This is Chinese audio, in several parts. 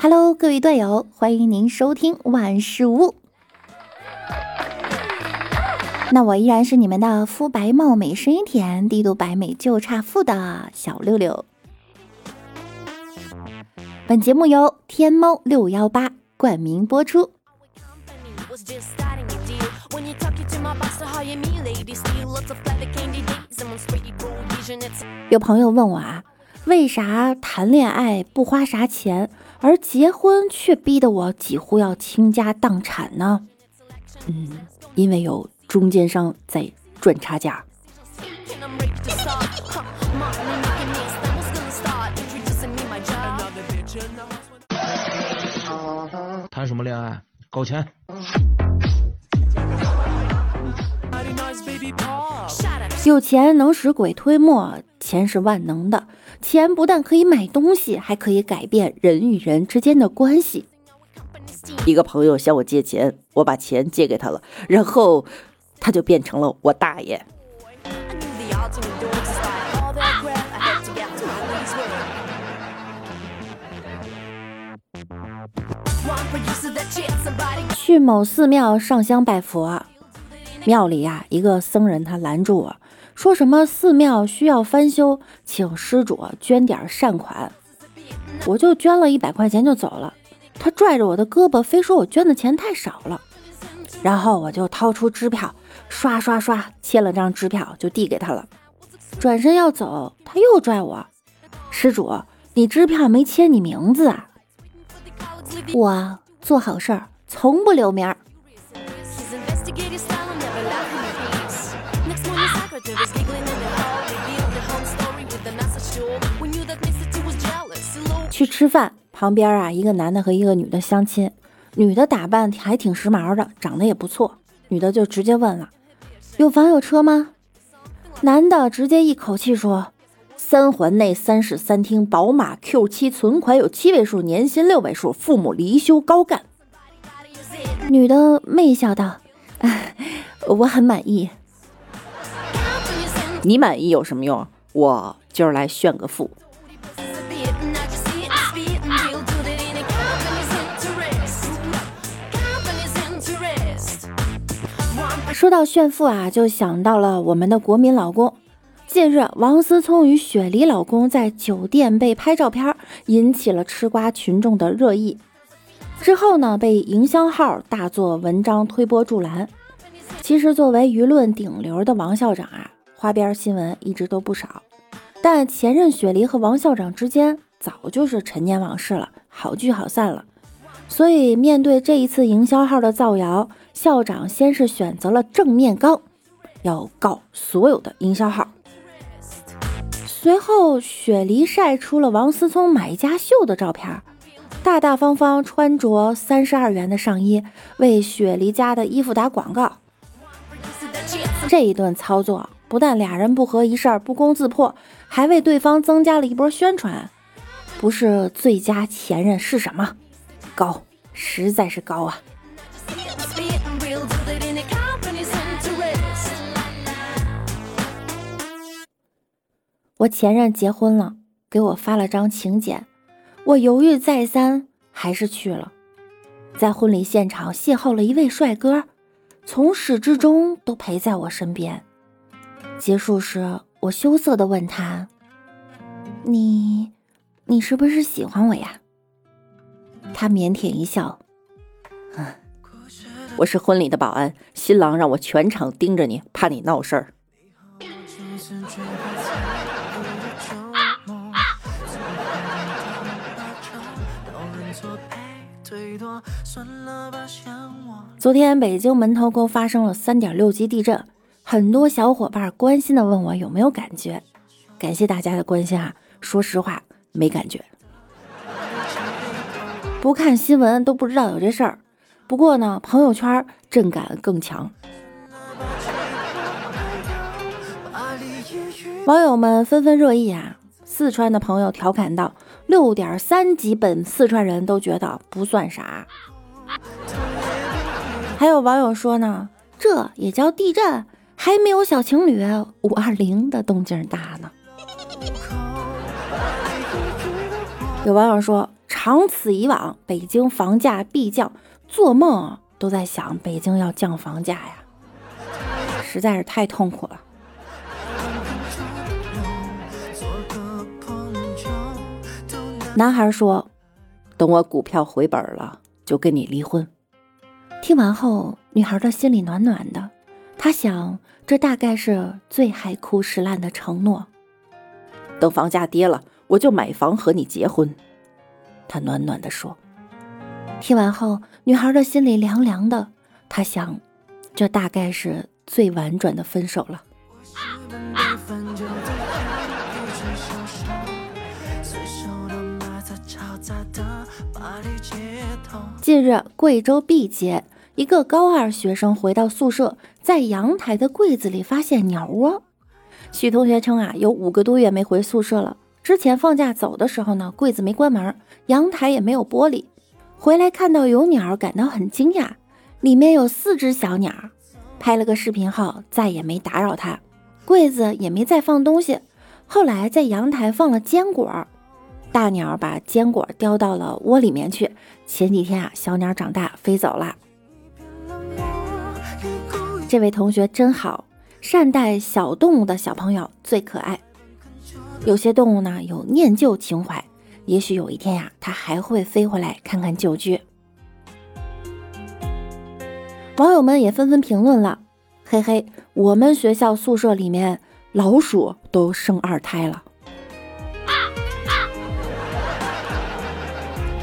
Hello，各位队友，欢迎您收听万事屋。那我依然是你们的肤白貌美、声音甜、帝都白美就差富的小六六。本节目由天猫六幺八冠名播出。有朋友问我啊，为啥谈恋爱不花啥钱，而结婚却逼得我几乎要倾家荡产呢？嗯，因为有中间商在赚差价。谈什么恋爱？搞钱。有钱能使鬼推磨，钱是万能的。钱不但可以买东西，还可以改变人与人之间的关系。一个朋友向我借钱，我把钱借给他了，然后他就变成了我大爷。去某寺庙上香拜佛，庙里呀，一个僧人他拦住我说：“什么寺庙需要翻修，请施主捐点善款。”我就捐了一百块钱就走了。他拽着我的胳膊，非说我捐的钱太少了。然后我就掏出支票，刷刷刷签了张支票就递给他了。转身要走，他又拽我：“施主，你支票没签你名字啊？”我做好事儿从不留名儿。去吃饭，旁边啊一个男的和一个女的相亲，女的打扮还挺时髦的，长得也不错。女的就直接问了：“有房有车吗？”男的直接一口气说。三环内三室三厅，宝马 Q7，存款有七位数，年薪六位数，父母离休高干。女的媚笑道：“ 我很满意。你满意有什么用？我今儿来炫个富。”说到炫富啊，就想到了我们的国民老公。近日，王思聪与雪梨老公在酒店被拍照片，引起了吃瓜群众的热议。之后呢，被营销号大做文章推波助澜。其实，作为舆论顶流的王校长啊，花边新闻一直都不少。但前任雪梨和王校长之间早就是陈年往事了，好聚好散了。所以，面对这一次营销号的造谣，校长先是选择了正面刚，要告所有的营销号。随后，雪梨晒出了王思聪买家秀的照片，大大方方穿着三十二元的上衣，为雪梨家的衣服打广告。这一顿操作，不但俩人不合一事儿，不攻自破，还为对方增加了一波宣传。不是最佳前任是什么？高，实在是高啊！我前任结婚了，给我发了张请柬，我犹豫再三，还是去了。在婚礼现场邂逅了一位帅哥，从始至终都陪在我身边。结束时，我羞涩地问他：“你，你是不是喜欢我呀？”他腼腆一笑：“，我是婚礼的保安，新郎让我全场盯着你，怕你闹事儿。”昨天北京门头沟发生了三点六级地震，很多小伙伴关心的问我有没有感觉。感谢大家的关心啊！说实话，没感觉。不看新闻都不知道有这事儿。不过呢，朋友圈震感更强。网友们纷纷热议啊！四川的朋友调侃道：“六点三级本四川人都觉得不算啥。”还有网友说呢，这也叫地震？还没有小情侣五二零的动静大呢。有网友说，长此以往，北京房价必降，做梦都在想北京要降房价呀，实在是太痛苦了。男孩说：“等我股票回本了，就跟你离婚。”听完后，女孩的心里暖暖的。她想，这大概是最海枯石烂的承诺。等房价跌了，我就买房和你结婚。他暖暖地说。听完后，女孩的心里凉凉的。她想，这大概是最婉转的分手了。近日，贵州毕节一个高二学生回到宿舍，在阳台的柜子里发现鸟窝。许同学称啊，有五个多月没回宿舍了。之前放假走的时候呢，柜子没关门，阳台也没有玻璃。回来看到有鸟，感到很惊讶，里面有四只小鸟。拍了个视频后，再也没打扰它，柜子也没再放东西。后来在阳台放了坚果。大鸟把坚果叼到了窝里面去。前几天啊，小鸟长大飞走了。这位同学真好，善待小动物的小朋友最可爱。有些动物呢有念旧情怀，也许有一天呀，它还会飞回来看看旧居。网友们也纷纷评论了：“嘿嘿，我们学校宿舍里面老鼠都生二胎了。”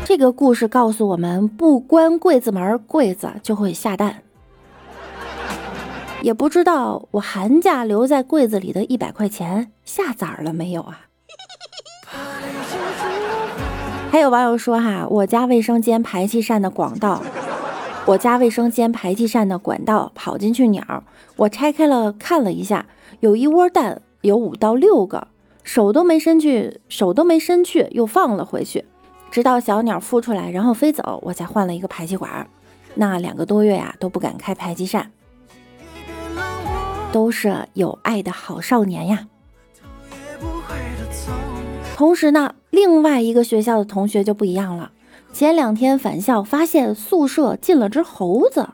这个故事告诉我们，不关柜子门，柜子就会下蛋。也不知道我寒假留在柜子里的一百块钱下崽儿了没有啊？还有网友说哈，我家卫生间排气扇的管道，我家卫生间排气扇的管道跑进去鸟，我拆开了看了一下，有一窝蛋，有五到六个，手都没伸去，手都没伸去，又放了回去。直到小鸟孵出来，然后飞走，我才换了一个排气管。那两个多月呀，都不敢开排气扇。都是有爱的好少年呀。同时呢，另外一个学校的同学就不一样了。前两天返校，发现宿舍进了只猴子。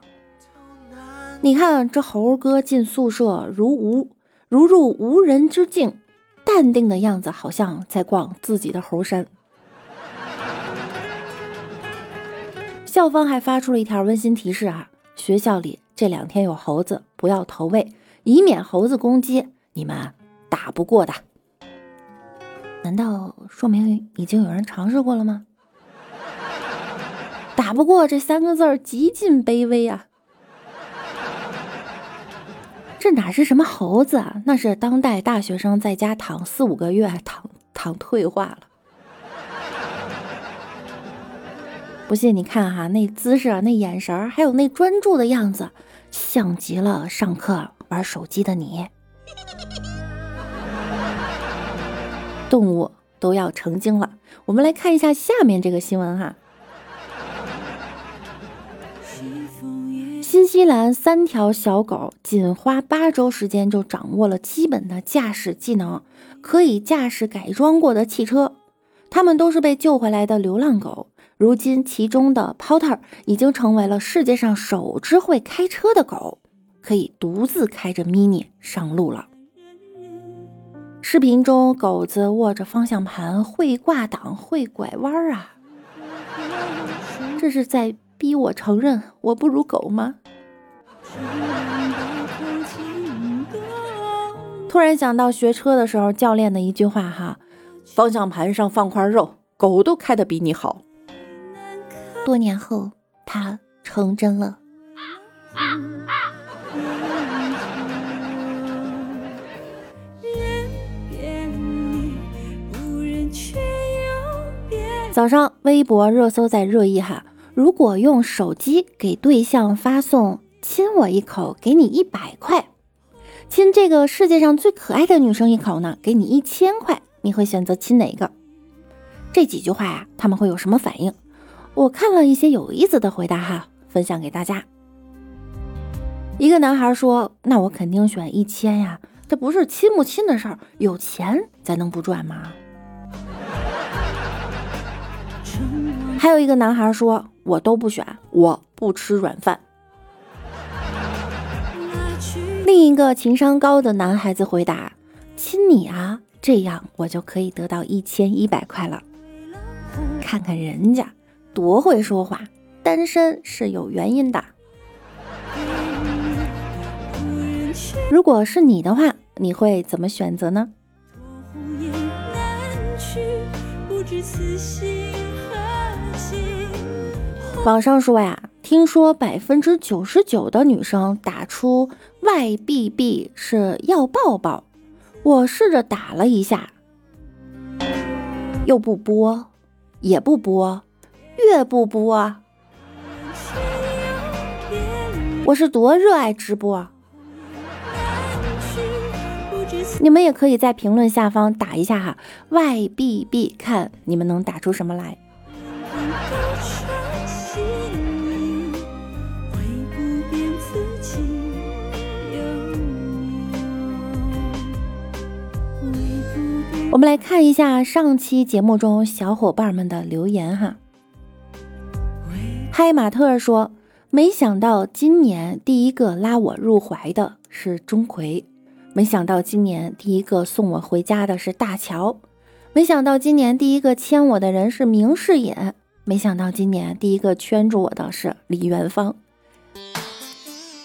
你看这猴哥进宿舍，如无如入无人之境，淡定的样子，好像在逛自己的猴山。校方还发出了一条温馨提示啊，学校里这两天有猴子，不要投喂，以免猴子攻击你们，打不过的。难道说明已经有人尝试过了吗？打不过这三个字儿极尽卑微啊！这哪是什么猴子啊？那是当代大学生在家躺四五个月，躺躺退化了。不信你看哈，那姿势啊、那眼神还有那专注的样子，像极了上课玩手机的你。动物都要成精了。我们来看一下下面这个新闻哈。新西兰三条小狗仅花八周时间就掌握了基本的驾驶技能，可以驾驶改装过的汽车。它们都是被救回来的流浪狗。如今，其中的 Potter 已经成为了世界上首只会开车的狗，可以独自开着 Mini 上路了。视频中，狗子握着方向盘，会挂档，会拐弯啊！这是在逼我承认我不如狗吗？突然想到学车的时候教练的一句话哈：方向盘上放块肉，狗都开的比你好。多年后，它成真了。早上，微博热搜在热议哈。如果用手机给对象发送“亲我一口，给你一百块”，亲这个世界上最可爱的女生一口呢，给你一千块，你会选择亲哪个？这几句话呀，他们会有什么反应？我看了一些有意思的回答哈，分享给大家。一个男孩说：“那我肯定选一千呀，这不是亲不亲的事儿，有钱咱能不赚吗？”还有一个男孩说：“我都不选，我不吃软饭。”另一个情商高的男孩子回答：“亲你啊，这样我就可以得到一千一百块了。”看看人家多会说话，单身是有原因的。如果是你的话，你会怎么选择呢？网上说呀，听说百分之九十九的女生打出 YBB 是要抱抱，我试着打了一下，又不播，也不播，越不播，我是多热爱直播。你们也可以在评论下方打一下哈，YBB，看你们能打出什么来。我们来看一下上期节目中小伙伴们的留言哈。嗨，马特说，没想到今年第一个拉我入怀的是钟馗。没想到今年第一个送我回家的是大乔，没想到今年第一个牵我的人是明世隐，没想到今年第一个圈住我的是李元芳，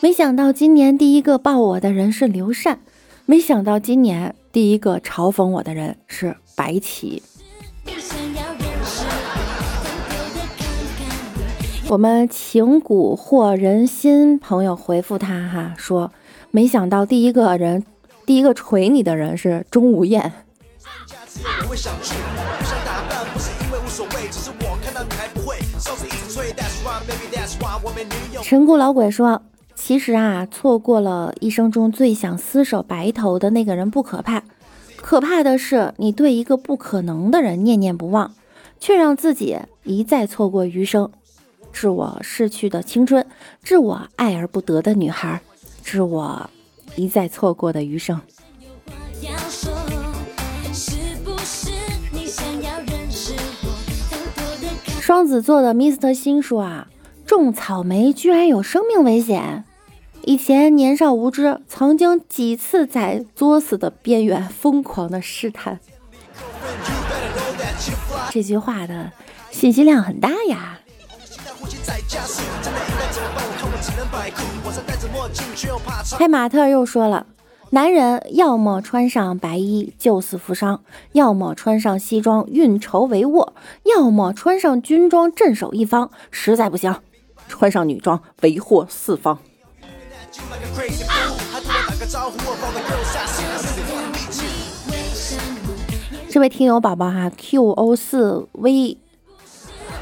没想到今年第一个抱我的人是刘禅，没想到今年第一个嘲讽我的人是白起。我们情蛊惑人心朋友回复他哈说，没想到第一个人。第一个锤你的人是钟无艳。陈谷老鬼说：“其实啊，错过了一生中最想厮守白头的那个人不可怕，可怕的是你对一个不可能的人念念不忘，却让自己一再错过余生。致我逝去的青春，致我爱而不得的女孩，致我。”一再错过的余生。双子座的 Mr 星说啊，种草莓居然有生命危险。以前年少无知，曾经几次在作死的边缘疯狂的试探。这句话的信息量很大呀。黑马特又说了：“男人要么穿上白衣救死扶伤，要么穿上西装运筹帷幄，要么穿上军装镇守一方。实在不行，穿上女装为祸四方。”这位听友宝宝哈，QO 四 V。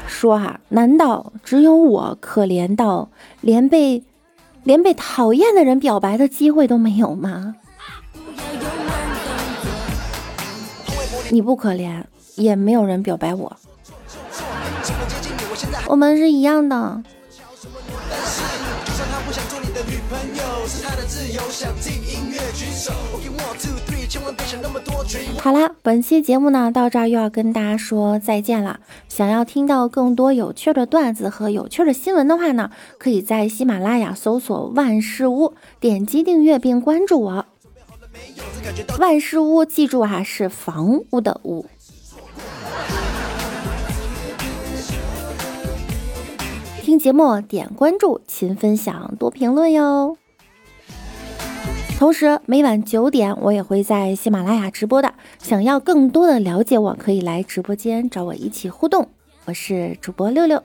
说哈，难道只有我可怜到连被连被讨厌的人表白的机会都没有吗？你不可怜，也没有人表白我，我们是一样的。有想进音乐举手好啦，本期节目呢到这儿又要跟大家说再见了。想要听到更多有趣的段子和有趣的新闻的话呢，可以在喜马拉雅搜索万事屋，点击订阅并关注我。万事屋，记住啊，是房屋的屋。听节目点关注，勤分享，多评论哟。同时，每晚九点我也会在喜马拉雅直播的。想要更多的了解我，可以来直播间找我一起互动。我是主播六六，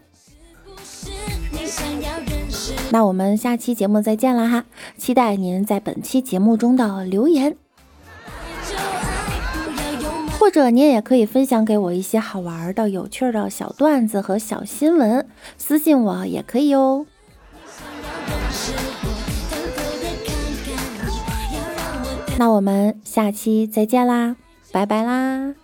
那我们下期节目再见了哈！期待您在本期节目中的留言，或者您也可以分享给我一些好玩的、有趣的小段子和小新闻，私信我也可以哦。那我们下期再见啦，拜拜啦。